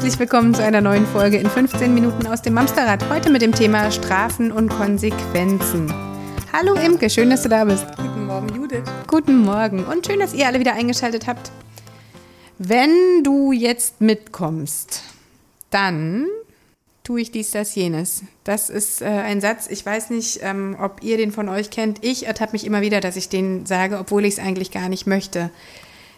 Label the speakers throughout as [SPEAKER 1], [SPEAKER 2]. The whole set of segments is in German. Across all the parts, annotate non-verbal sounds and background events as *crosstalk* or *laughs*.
[SPEAKER 1] Herzlich willkommen zu einer neuen Folge in 15 Minuten aus dem Mamsterrad. Heute mit dem Thema Strafen und Konsequenzen. Hallo Imke, schön, dass du da bist.
[SPEAKER 2] Guten Morgen, Judith.
[SPEAKER 1] Guten Morgen und schön, dass ihr alle wieder eingeschaltet habt. Wenn du jetzt mitkommst, dann tue ich dies, das, jenes. Das ist äh, ein Satz, ich weiß nicht, ähm, ob ihr den von euch kennt. Ich ertappe mich immer wieder, dass ich den sage, obwohl ich es eigentlich gar nicht möchte.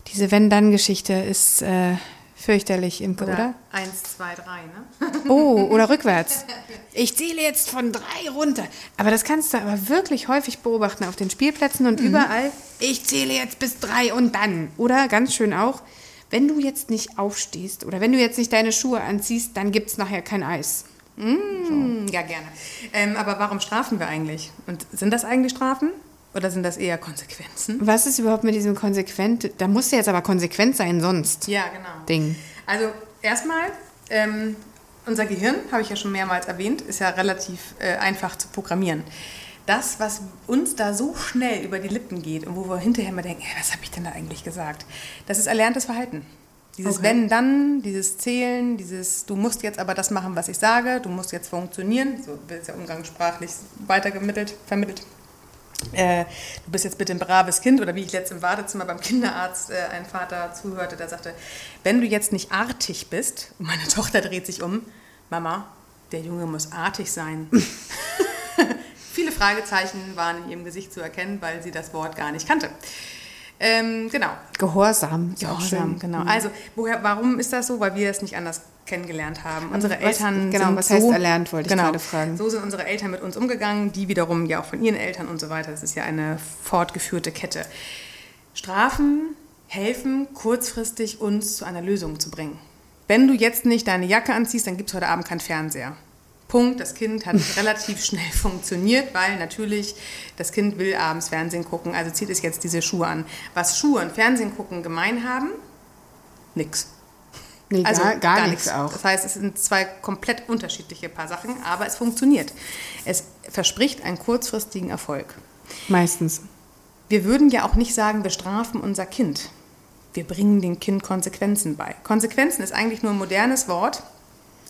[SPEAKER 1] Diese Wenn-Dann-Geschichte ist äh, fürchterlich, Imke, oder? oder?
[SPEAKER 2] Eins, zwei, drei, ne?
[SPEAKER 1] Oh, oder rückwärts. *laughs* Ich zähle jetzt von drei runter. Aber das kannst du aber wirklich häufig beobachten auf den Spielplätzen und mhm. überall. Ich zähle jetzt bis drei und dann. Oder ganz schön auch, wenn du jetzt nicht aufstehst oder wenn du jetzt nicht deine Schuhe anziehst, dann gibt es nachher kein Eis.
[SPEAKER 2] Mm, so. Ja, gerne. Ähm, aber warum strafen wir eigentlich? Und sind das eigentlich Strafen? Oder sind das eher Konsequenzen?
[SPEAKER 1] Was ist überhaupt mit diesem konsequent? Da muss ja jetzt aber konsequent sein, sonst.
[SPEAKER 2] Ja, genau.
[SPEAKER 1] Ding.
[SPEAKER 2] Also erstmal, ähm, unser Gehirn, habe ich ja schon mehrmals erwähnt, ist ja relativ äh, einfach zu programmieren das, was uns da so schnell über die Lippen geht und wo wir hinterher mal denken, hey, was habe ich denn da eigentlich gesagt? Das ist erlerntes Verhalten. Dieses okay. Wenn, dann, dieses Zählen, dieses Du musst jetzt aber das machen, was ich sage, du musst jetzt funktionieren, so wird es ja umgangssprachlich weitergemittelt, vermittelt. Äh, du bist jetzt bitte ein braves Kind oder wie ich letztens im Wartezimmer beim Kinderarzt äh, ein Vater zuhörte, der sagte, wenn du jetzt nicht artig bist, und meine *laughs* Tochter dreht sich um, Mama, der Junge muss artig sein. *laughs* Viele Fragezeichen waren in ihrem Gesicht zu erkennen, weil sie das Wort gar nicht kannte. Ähm, genau.
[SPEAKER 1] Gehorsam.
[SPEAKER 2] Gehorsam, genau. Mhm. Also, woher, warum ist das so? Weil wir es nicht anders kennengelernt haben. Unsere was, Eltern
[SPEAKER 1] genau,
[SPEAKER 2] sind
[SPEAKER 1] was heißt so, erlernt, wollte ich genau, gerade fragen.
[SPEAKER 2] So sind unsere Eltern mit uns umgegangen, die wiederum ja auch von ihren Eltern und so weiter. Das ist ja eine fortgeführte Kette. Strafen helfen kurzfristig uns zu einer Lösung zu bringen. Wenn du jetzt nicht deine Jacke anziehst, dann gibt es heute Abend keinen Fernseher. Punkt. Das Kind hat *laughs* relativ schnell funktioniert, weil natürlich das Kind will abends Fernsehen gucken, also zieht es jetzt diese Schuhe an. Was Schuhe und Fernsehen gucken gemein haben? Nix.
[SPEAKER 1] Nee, also gar, gar, gar nichts
[SPEAKER 2] auch. Das heißt, es sind zwei komplett unterschiedliche Paar Sachen, aber es funktioniert. Es verspricht einen kurzfristigen Erfolg.
[SPEAKER 1] Meistens.
[SPEAKER 2] Wir würden ja auch nicht sagen, wir strafen unser Kind. Wir bringen dem Kind Konsequenzen bei. Konsequenzen ist eigentlich nur ein modernes Wort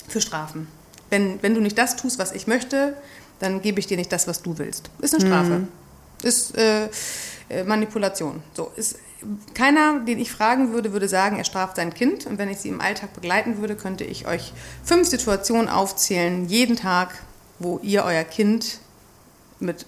[SPEAKER 2] für Strafen wenn, wenn du nicht das tust, was ich möchte, dann gebe ich dir nicht das, was du willst. Ist eine Strafe. Mhm. Ist äh, äh, Manipulation. So, ist, keiner, den ich fragen würde, würde sagen, er straft sein Kind. Und wenn ich sie im Alltag begleiten würde, könnte ich euch fünf Situationen aufzählen, jeden Tag, wo ihr euer Kind mit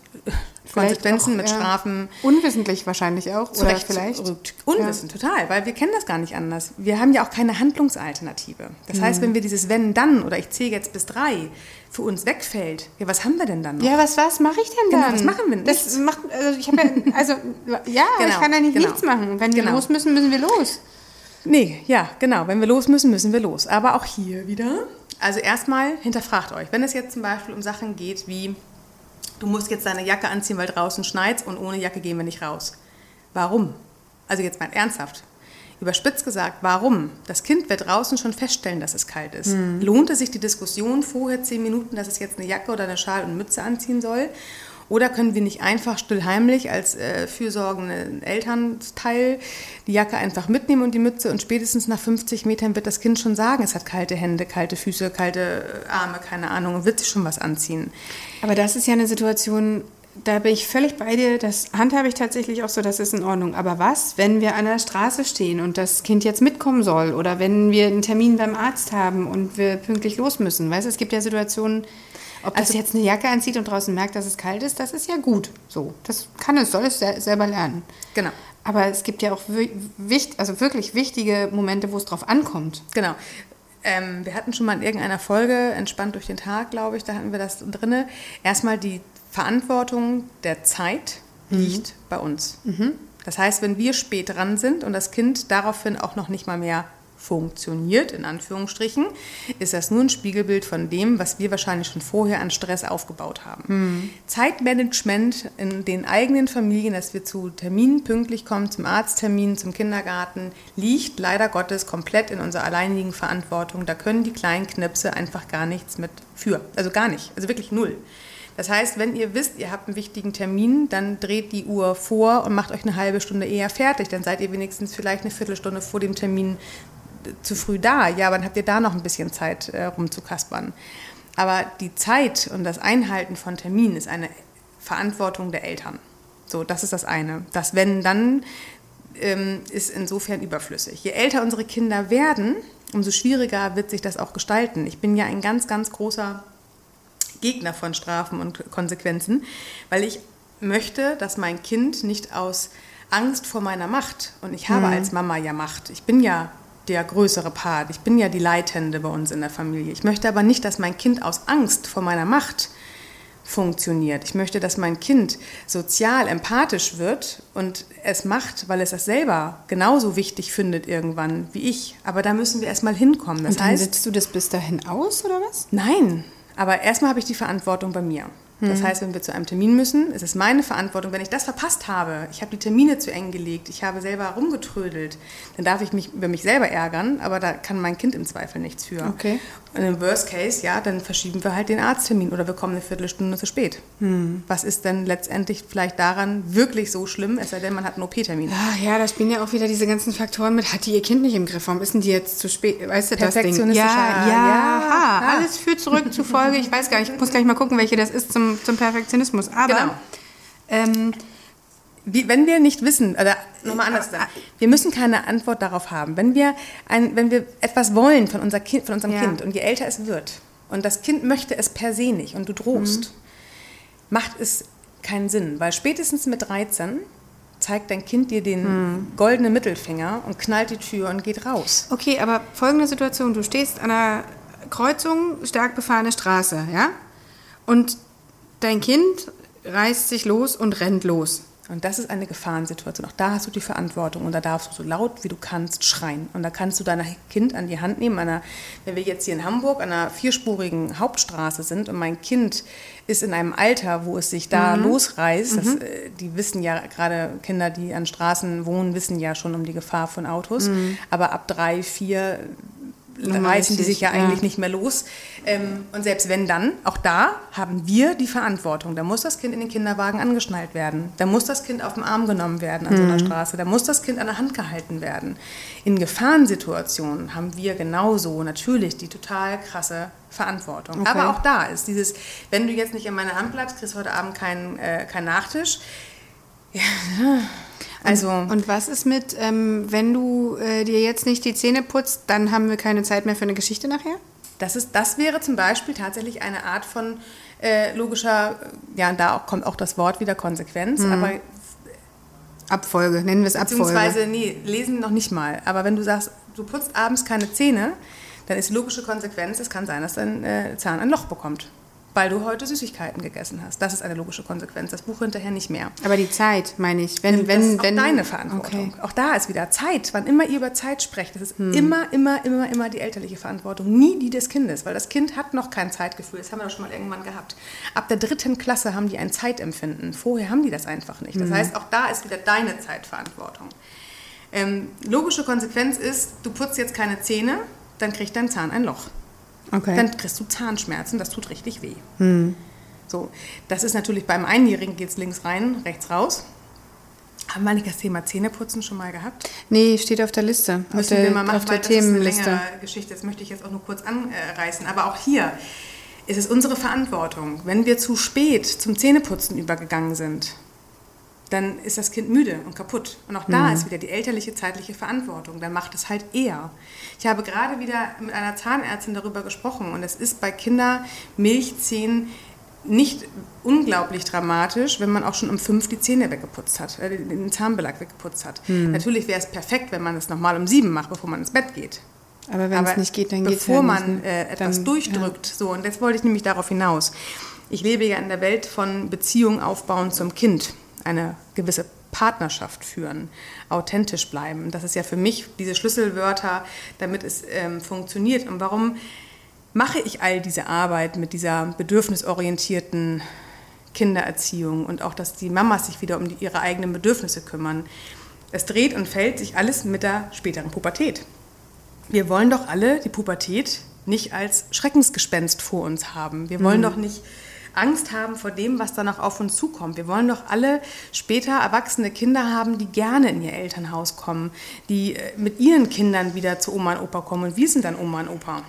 [SPEAKER 2] Konsequenzen, auch, mit Strafen.
[SPEAKER 1] Unwissentlich wahrscheinlich auch.
[SPEAKER 2] Oder vielleicht. Unwissend, total, weil wir kennen das gar nicht anders. Wir haben ja auch keine Handlungsalternative. Das mhm. heißt, wenn wir dieses Wenn, dann oder ich zähle jetzt bis drei für uns wegfällt, ja, was haben wir denn dann noch?
[SPEAKER 1] Ja, was, was mache ich denn
[SPEAKER 2] genau,
[SPEAKER 1] dann?
[SPEAKER 2] Was machen wir denn?
[SPEAKER 1] Das macht, also ich habe ja, *laughs* also, ja, genau, ich kann ja nicht genau. nichts machen. Wenn wir genau. los müssen, müssen wir los.
[SPEAKER 2] Nee, ja, genau. Wenn wir los müssen, müssen wir los. Aber auch hier wieder. Also erstmal hinterfragt euch. Wenn es jetzt zum Beispiel um Sachen geht wie du musst jetzt deine Jacke anziehen, weil draußen schneit und ohne Jacke gehen wir nicht raus. Warum? Also jetzt mal ernsthaft. Überspitzt gesagt, warum? Das Kind wird draußen schon feststellen, dass es kalt ist. Mhm. Lohnt es sich die Diskussion vorher zehn Minuten, dass es jetzt eine Jacke oder eine Schal und Mütze anziehen soll? Oder können wir nicht einfach stillheimlich als äh, fürsorgende Elternteil die Jacke einfach mitnehmen und die Mütze und spätestens nach 50 Metern wird das Kind schon sagen, es hat kalte Hände, kalte Füße, kalte äh, Arme, keine Ahnung, und wird sich schon was anziehen.
[SPEAKER 1] Aber das ist ja eine Situation, da bin ich völlig bei dir. Das handhabe ich tatsächlich auch so, das ist in Ordnung. Aber was, wenn wir an der Straße stehen und das Kind jetzt mitkommen soll? Oder wenn wir einen Termin beim Arzt haben und wir pünktlich los müssen? Weißt du, es gibt ja Situationen, ob also, das jetzt eine Jacke anzieht und draußen merkt, dass es kalt ist, das ist ja gut. So, das kann es, soll es selber lernen.
[SPEAKER 2] Genau.
[SPEAKER 1] Aber es gibt ja auch wichtig, also wirklich wichtige Momente, wo es drauf ankommt.
[SPEAKER 2] Genau. Ähm, wir hatten schon mal in irgendeiner Folge, entspannt durch den Tag, glaube ich, da hatten wir das drin. Erstmal die Verantwortung der Zeit mhm. liegt bei uns. Mhm. Das heißt, wenn wir spät dran sind und das Kind daraufhin auch noch nicht mal mehr funktioniert, in Anführungsstrichen, ist das nur ein Spiegelbild von dem, was wir wahrscheinlich schon vorher an Stress aufgebaut haben. Mhm. Zeitmanagement in den eigenen Familien, dass wir zu Terminen pünktlich kommen, zum Arzttermin, zum Kindergarten, liegt leider Gottes komplett in unserer alleinigen Verantwortung. Da können die kleinen Knipse einfach gar nichts mit für. Also gar nicht. Also wirklich null. Das heißt, wenn ihr wisst, ihr habt einen wichtigen Termin, dann dreht die Uhr vor und macht euch eine halbe Stunde eher fertig. Dann seid ihr wenigstens vielleicht eine Viertelstunde vor dem Termin zu früh da. Ja, dann habt ihr da noch ein bisschen Zeit äh, rumzukaspern. Aber die Zeit und das Einhalten von Terminen ist eine Verantwortung der Eltern. So, das ist das eine. Das Wenn dann ähm, ist insofern überflüssig. Je älter unsere Kinder werden, umso schwieriger wird sich das auch gestalten. Ich bin ja ein ganz, ganz großer Gegner von Strafen und Konsequenzen, weil ich möchte, dass mein Kind nicht aus Angst vor meiner Macht, und ich habe mhm. als Mama ja Macht, ich bin ja der größere Part, ich bin ja die Leitende bei uns in der Familie. Ich möchte aber nicht, dass mein Kind aus Angst vor meiner Macht funktioniert. Ich möchte, dass mein Kind sozial empathisch wird und es macht, weil es das selber genauso wichtig findet irgendwann wie ich. Aber da müssen wir erstmal hinkommen.
[SPEAKER 1] Das und dann heißt, setzt du das bis dahin aus oder was?
[SPEAKER 2] Nein, aber erstmal habe ich die Verantwortung bei mir. Das mhm. heißt, wenn wir zu einem Termin müssen, ist es meine Verantwortung. Wenn ich das verpasst habe, ich habe die Termine zu eng gelegt, ich habe selber rumgetrödelt, dann darf ich mich über mich selber ärgern, aber da kann mein Kind im Zweifel nichts für.
[SPEAKER 1] Okay.
[SPEAKER 2] Und im Worst Case, ja, dann verschieben wir halt den Arzttermin oder wir kommen eine Viertelstunde zu spät. Mhm. Was ist denn letztendlich vielleicht daran wirklich so schlimm, es sei denn, man hat einen OP-Termin?
[SPEAKER 1] Ach ja, da spielen ja auch wieder diese ganzen Faktoren mit, hat die ihr Kind nicht im Griff, warum ist denn die jetzt zu spät? Weißt du, das Ding? Ja, ja, ja, ja, alles führt zurück zu Folge, ich weiß gar nicht, ich muss gleich mal gucken, welche das ist zum, zum Perfektionismus. Aber genau. ähm,
[SPEAKER 2] wie, wenn wir nicht wissen, oder nochmal anders sagen, wir müssen keine Antwort darauf haben. Wenn wir, ein, wenn wir etwas wollen von, unser kind, von unserem ja. Kind und je älter es wird und das Kind möchte es per se nicht und du drohst, mhm. macht es keinen Sinn, weil spätestens mit 13 zeigt dein Kind dir den mhm. goldenen Mittelfinger und knallt die Tür und geht raus.
[SPEAKER 1] Okay, aber folgende Situation, du stehst an einer Kreuzung, stark befahrene Straße, ja? Und dein Kind reißt sich los und rennt los.
[SPEAKER 2] Und das ist eine Gefahrensituation. Auch da hast du die Verantwortung und da darfst du so laut wie du kannst schreien. Und da kannst du dein Kind an die Hand nehmen. Einer, wenn wir jetzt hier in Hamburg an einer vierspurigen Hauptstraße sind und mein Kind ist in einem Alter, wo es sich da mhm. losreißt, das, mhm. Äh, die wissen ja, gerade Kinder, die an Straßen wohnen, wissen ja schon um die Gefahr von Autos. Mhm. Aber ab drei, vier reißen die sich ja, ja, eigentlich nicht mehr los. Ähm, und selbst wenn dann, auch da haben wir die Verantwortung. Da muss das Kind in den Kinderwagen angeschnallt werden. Da muss das Kind auf den Arm genommen werden an mhm. so einer mhm. Straße. Da muss das Kind an der Hand gehalten werden. In Gefahrensituationen haben wir genauso natürlich die total krasse Verantwortung. Okay. Aber auch da ist dieses, wenn du jetzt nicht in meiner Hand bleibst, kriegst du heute Abend keinen äh, kein Nachtisch. Ja,
[SPEAKER 1] also und was ist mit, ähm, wenn du äh, dir jetzt nicht die Zähne putzt, dann haben wir keine Zeit mehr für eine Geschichte nachher?
[SPEAKER 2] Das, ist, das wäre zum Beispiel tatsächlich eine Art von äh, logischer, ja, und da auch, kommt auch das Wort wieder Konsequenz, mhm. aber
[SPEAKER 1] Abfolge, nennen wir es Abfolge.
[SPEAKER 2] Beziehungsweise, nee, lesen noch nicht mal. Aber wenn du sagst, du putzt abends keine Zähne, dann ist logische Konsequenz, es kann sein, dass dein äh, Zahn ein Loch bekommt weil du heute Süßigkeiten gegessen hast. Das ist eine logische Konsequenz. Das Buch hinterher nicht mehr.
[SPEAKER 1] Aber die Zeit, meine ich. Wenn, wenn, das ist
[SPEAKER 2] wenn, deine Verantwortung. Okay. Auch da ist wieder Zeit. Wann immer ihr über Zeit sprecht, das ist hm. immer, immer, immer, immer die elterliche Verantwortung. Nie die des Kindes, weil das Kind hat noch kein Zeitgefühl. Das haben wir doch schon mal irgendwann gehabt. Ab der dritten Klasse haben die ein Zeitempfinden. Vorher haben die das einfach nicht. Das hm. heißt, auch da ist wieder deine Zeitverantwortung. Ähm, logische Konsequenz ist, du putzt jetzt keine Zähne, dann kriegt dein Zahn ein Loch. Okay. Dann kriegst du Zahnschmerzen, das tut richtig weh. Hm. So, das ist natürlich beim Einjährigen geht es links rein, rechts raus. Haben wir nicht das Thema Zähneputzen schon mal gehabt?
[SPEAKER 1] Nee, steht auf der Liste.
[SPEAKER 2] Müssen auf der, wir mal machen, auf der Themenliste. Das ist eine Geschichte, das möchte ich jetzt auch nur kurz anreißen. Aber auch hier ist es unsere Verantwortung, wenn wir zu spät zum Zähneputzen übergegangen sind, dann ist das Kind müde und kaputt. Und auch da mhm. ist wieder die elterliche zeitliche Verantwortung. Dann macht es halt eher. Ich habe gerade wieder mit einer Zahnärztin darüber gesprochen und es ist bei Kindermilchzähnen nicht unglaublich dramatisch, wenn man auch schon um fünf die Zähne weggeputzt hat, äh, den Zahnbelag weggeputzt hat. Mhm. Natürlich wäre es perfekt, wenn man es nochmal um sieben macht, bevor man ins Bett geht.
[SPEAKER 1] Aber wenn es nicht geht, dann geht
[SPEAKER 2] es Bevor man ne? äh, etwas dann, durchdrückt. Ja. So, und jetzt wollte ich nämlich darauf hinaus. Ich lebe ja in der Welt von Beziehung aufbauen zum Kind eine gewisse Partnerschaft führen, authentisch bleiben. Das ist ja für mich diese Schlüsselwörter, damit es ähm, funktioniert. Und warum mache ich all diese Arbeit mit dieser bedürfnisorientierten Kindererziehung und auch, dass die Mamas sich wieder um die, ihre eigenen Bedürfnisse kümmern? Es dreht und fällt sich alles mit der späteren Pubertät. Wir wollen doch alle die Pubertät nicht als Schreckensgespenst vor uns haben. Wir wollen mhm. doch nicht Angst haben vor dem, was dann noch auf uns zukommt. Wir wollen doch alle später erwachsene Kinder haben, die gerne in ihr Elternhaus kommen, die äh, mit ihren Kindern wieder zu Oma und Opa kommen und wir sind dann Oma und Opa.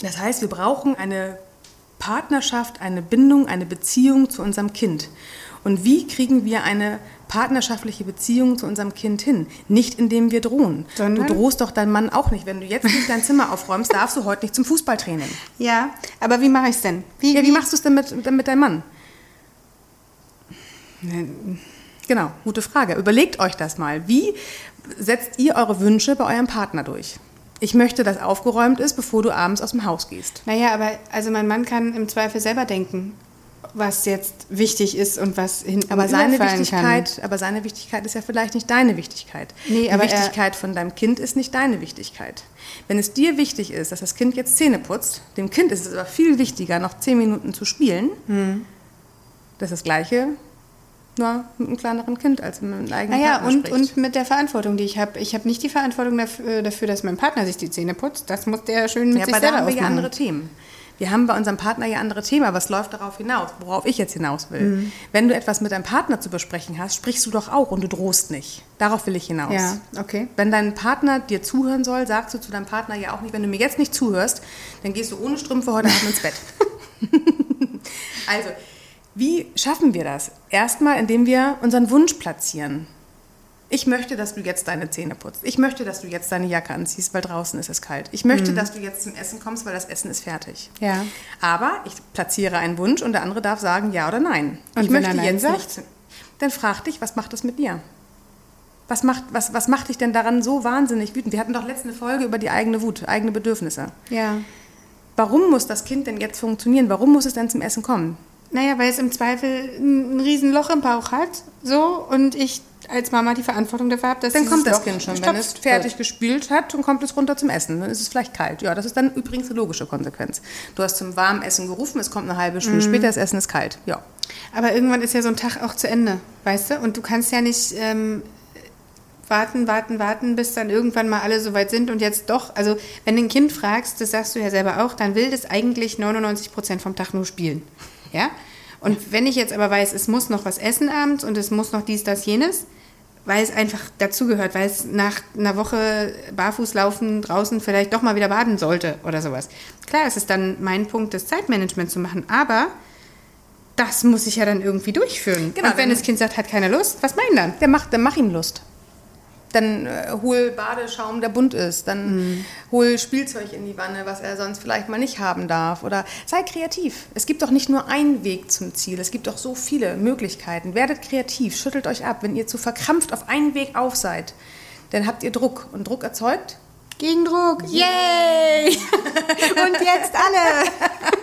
[SPEAKER 2] Das heißt, wir brauchen eine Partnerschaft, eine Bindung, eine Beziehung zu unserem Kind. Und wie kriegen wir eine partnerschaftliche Beziehung zu unserem Kind hin? Nicht indem wir drohen. Sondern du drohst doch deinem Mann auch nicht. Wenn du jetzt nicht dein Zimmer aufräumst, darfst du heute nicht zum Fußballtraining.
[SPEAKER 1] Ja, aber wie mache ich es denn?
[SPEAKER 2] Wie, ja, wie, wie machst du es denn mit, mit deinem Mann? Genau, gute Frage. Überlegt euch das mal. Wie setzt ihr eure Wünsche bei eurem Partner durch? Ich möchte, dass aufgeräumt ist, bevor du abends aus dem Haus gehst.
[SPEAKER 1] Naja, aber also mein Mann kann im Zweifel selber denken was jetzt wichtig ist und was hinten
[SPEAKER 2] aber seine Wichtigkeit, kann. Aber seine Wichtigkeit ist ja vielleicht nicht deine Wichtigkeit. Nee, Die Wichtigkeit von deinem Kind ist nicht deine Wichtigkeit. Wenn es dir wichtig ist, dass das Kind jetzt Zähne putzt, dem Kind ist es aber viel wichtiger, noch zehn Minuten zu spielen. Hm. Das ist das Gleiche, nur mit einem kleineren Kind als mit einem eigenen
[SPEAKER 1] naja, Partner und, und mit der Verantwortung, die ich habe. Ich habe nicht die Verantwortung dafür, dafür, dass mein Partner sich die Zähne putzt. Das muss der schön mit ja, sich aber selber da haben wir
[SPEAKER 2] ja andere Themen. Wir haben bei unserem Partner ja andere Themen, es läuft darauf hinaus, worauf ich jetzt hinaus will. Mhm. Wenn du etwas mit deinem Partner zu besprechen hast, sprichst du doch auch und du drohst nicht. Darauf will ich hinaus.
[SPEAKER 1] Ja, okay.
[SPEAKER 2] Wenn dein Partner dir zuhören soll, sagst du zu deinem Partner ja auch nicht, wenn du mir jetzt nicht zuhörst, dann gehst du ohne Strümpfe heute Abend ins Bett. *laughs* also, wie schaffen wir das? Erstmal, indem wir unseren Wunsch platzieren ich möchte, dass du jetzt deine Zähne putzt. Ich möchte, dass du jetzt deine Jacke anziehst, weil draußen ist es kalt. Ich möchte, mhm. dass du jetzt zum Essen kommst, weil das Essen ist fertig.
[SPEAKER 1] Ja.
[SPEAKER 2] Aber ich platziere einen Wunsch und der andere darf sagen ja oder nein.
[SPEAKER 1] Und
[SPEAKER 2] ich
[SPEAKER 1] wenn möchte er nein jetzt sagt? nicht.
[SPEAKER 2] Dann frag dich, was macht das mit dir? Was macht, was, was macht dich denn daran so wahnsinnig wütend? Wir hatten doch letzte Folge über die eigene Wut, eigene Bedürfnisse.
[SPEAKER 1] Ja.
[SPEAKER 2] Warum muss das Kind denn jetzt funktionieren? Warum muss es denn zum Essen kommen?
[SPEAKER 1] Naja, weil es im Zweifel ein Riesenloch im Bauch hat, so, und ich als Mama die Verantwortung dafür habe, dass
[SPEAKER 2] Dann kommt das Kind schon, wenn es fertig wird. gespült hat und kommt es runter zum Essen. Dann ist es vielleicht kalt. Ja, das ist dann übrigens eine logische Konsequenz. Du hast zum warmen Essen gerufen, es kommt eine halbe Stunde mhm. später, das Essen ist kalt. Ja.
[SPEAKER 1] Aber irgendwann ist ja so ein Tag auch zu Ende, weißt du? Und du kannst ja nicht ähm, warten, warten, warten, bis dann irgendwann mal alle so weit sind und jetzt doch. Also, wenn du ein Kind fragst, das sagst du ja selber auch, dann will das eigentlich 99 Prozent vom Tag nur spielen. Ja? Und wenn ich jetzt aber weiß, es muss noch was essen abends und es muss noch dies, das, jenes, weil es einfach dazugehört, weil es nach einer Woche Barfußlaufen draußen vielleicht doch mal wieder baden sollte oder sowas. Klar, es ist dann mein Punkt, das Zeitmanagement zu machen, aber das muss ich ja dann irgendwie durchführen. Genau, und wenn das Kind sagt, hat keine Lust, was meinen dann?
[SPEAKER 2] Der macht, dann mach ihm Lust dann äh, hol Badeschaum, der bunt ist. Dann mhm. hol Spielzeug in die Wanne, was er sonst vielleicht mal nicht haben darf. Oder sei kreativ. Es gibt doch nicht nur einen Weg zum Ziel. Es gibt doch so viele Möglichkeiten. Werdet kreativ, schüttelt euch ab. Wenn ihr zu verkrampft auf einen Weg auf seid, dann habt ihr Druck. Und Druck erzeugt?
[SPEAKER 1] Gegendruck. Yay! *laughs* Und jetzt alle!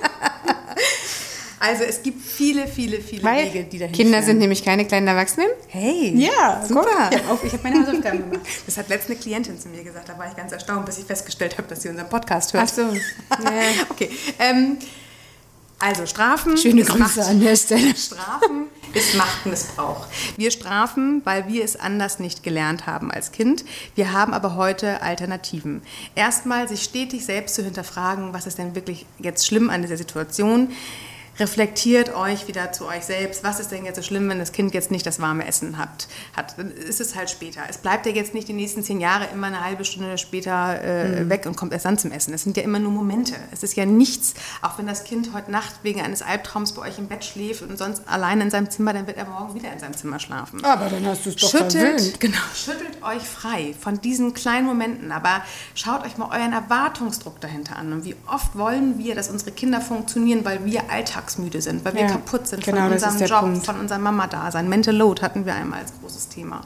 [SPEAKER 2] Also es gibt viele, viele, viele
[SPEAKER 1] Weil
[SPEAKER 2] Wege,
[SPEAKER 1] die dahin Kinder führen. sind nämlich keine kleinen Erwachsenen.
[SPEAKER 2] Hey,
[SPEAKER 1] ja,
[SPEAKER 2] super. Ich habe hab meine Hausaufgaben gemacht. Das hat letzte Klientin zu mir gesagt. Da war ich ganz erstaunt, bis ich festgestellt habe, dass sie unseren Podcast hört.
[SPEAKER 1] Ach so. *laughs*
[SPEAKER 2] okay. Ähm, also Strafen.
[SPEAKER 1] Schöne Grüße Macht, an der Stelle.
[SPEAKER 2] Strafen ist Machtmissbrauch. Wir strafen, weil wir es anders nicht gelernt haben als Kind. Wir haben aber heute Alternativen. Erstmal sich stetig selbst zu hinterfragen, was ist denn wirklich jetzt schlimm an dieser Situation reflektiert euch wieder zu euch selbst. Was ist denn jetzt so schlimm, wenn das Kind jetzt nicht das warme Essen hat? hat dann ist es halt später. Es bleibt ja jetzt nicht die nächsten zehn Jahre immer eine halbe Stunde später äh, mhm. weg und kommt erst dann zum Essen. Es sind ja immer nur Momente. Es ist ja nichts, auch wenn das Kind heute Nacht wegen eines Albtraums bei euch im Bett schläft und sonst allein in seinem Zimmer, dann wird er morgen wieder in seinem Zimmer schlafen.
[SPEAKER 1] Aber dann hast du es doch
[SPEAKER 2] schüttelt. Genau, schüttelt euch frei von diesen kleinen Momenten, aber schaut euch mal euren Erwartungsdruck dahinter an und wie oft wollen wir, dass unsere Kinder funktionieren, weil wir Alltag alltagsmüde sind, weil wir ja, kaputt sind
[SPEAKER 1] genau,
[SPEAKER 2] von unserem Job, Punkt. von unserem Mama-Dasein. Mental Load hatten wir einmal als großes Thema.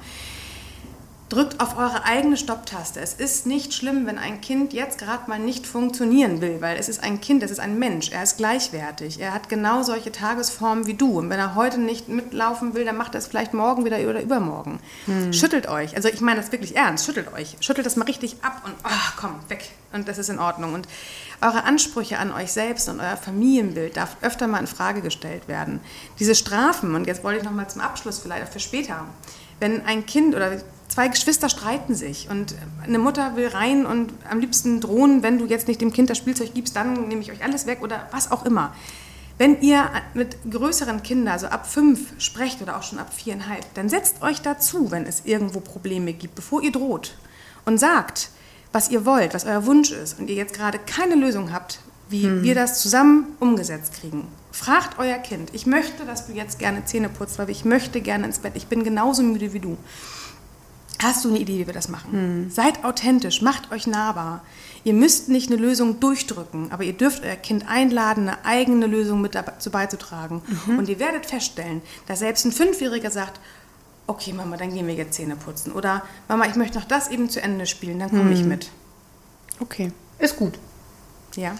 [SPEAKER 2] Drückt auf eure eigene Stopptaste. Es ist nicht schlimm, wenn ein Kind jetzt gerade mal nicht funktionieren will, weil es ist ein Kind, es ist ein Mensch, er ist gleichwertig. Er hat genau solche Tagesformen wie du. Und wenn er heute nicht mitlaufen will, dann macht er es vielleicht morgen wieder oder übermorgen. Hm. Schüttelt euch. Also ich meine das wirklich ernst. Schüttelt euch. Schüttelt das mal richtig ab und oh, komm, weg. Und das ist in Ordnung. Und eure Ansprüche an euch selbst und euer Familienbild darf öfter mal in Frage gestellt werden. Diese Strafen, und jetzt wollte ich noch mal zum Abschluss vielleicht auch für später, wenn ein Kind oder zwei Geschwister streiten sich und eine Mutter will rein und am liebsten drohen, wenn du jetzt nicht dem Kind das Spielzeug gibst, dann nehme ich euch alles weg oder was auch immer. Wenn ihr mit größeren Kindern, also ab fünf, sprecht oder auch schon ab viereinhalb, dann setzt euch dazu, wenn es irgendwo Probleme gibt, bevor ihr droht. Und sagt, was ihr wollt, was euer Wunsch ist und ihr jetzt gerade keine Lösung habt, wie hm. wir das zusammen umgesetzt kriegen. Fragt euer Kind, ich möchte, dass du jetzt gerne Zähne putzt, weil ich möchte gerne ins Bett. Ich bin genauso müde wie du. Hast du eine Idee, wie wir das machen? Hm. Seid authentisch, macht euch nahbar. Ihr müsst nicht eine Lösung durchdrücken, aber ihr dürft euer Kind einladen, eine eigene Lösung mit dazu beizutragen. Mhm. Und ihr werdet feststellen, dass selbst ein Fünfjähriger sagt, okay Mama, dann gehen wir jetzt Zähne putzen. Oder Mama, ich möchte noch das eben zu Ende spielen, dann komme mhm. ich mit.
[SPEAKER 1] Okay, ist gut.
[SPEAKER 2] Ja.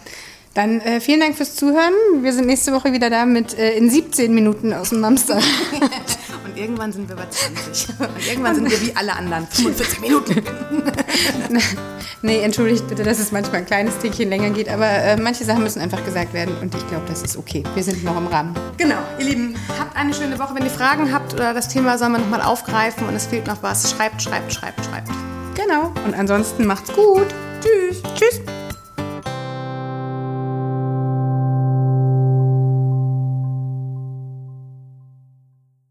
[SPEAKER 1] Dann äh, vielen Dank fürs Zuhören. Wir sind nächste Woche wieder da mit äh, in 17 Minuten aus dem Mamster. *laughs*
[SPEAKER 2] Irgendwann sind wir bei 20. *laughs* Und irgendwann sind wir wie alle anderen. 45 Minuten. *laughs*
[SPEAKER 1] nee, entschuldigt bitte, dass es manchmal ein kleines Tickchen länger geht, aber äh, manche Sachen müssen einfach gesagt werden und ich glaube, das ist okay. Wir sind noch im Rahmen.
[SPEAKER 2] Genau, ihr Lieben, habt eine schöne Woche. Wenn ihr Fragen habt oder das Thema sollen wir nochmal aufgreifen und es fehlt noch was, schreibt, schreibt, schreibt, schreibt.
[SPEAKER 1] Genau. Und ansonsten macht's gut.
[SPEAKER 2] Tschüss.
[SPEAKER 1] Tschüss.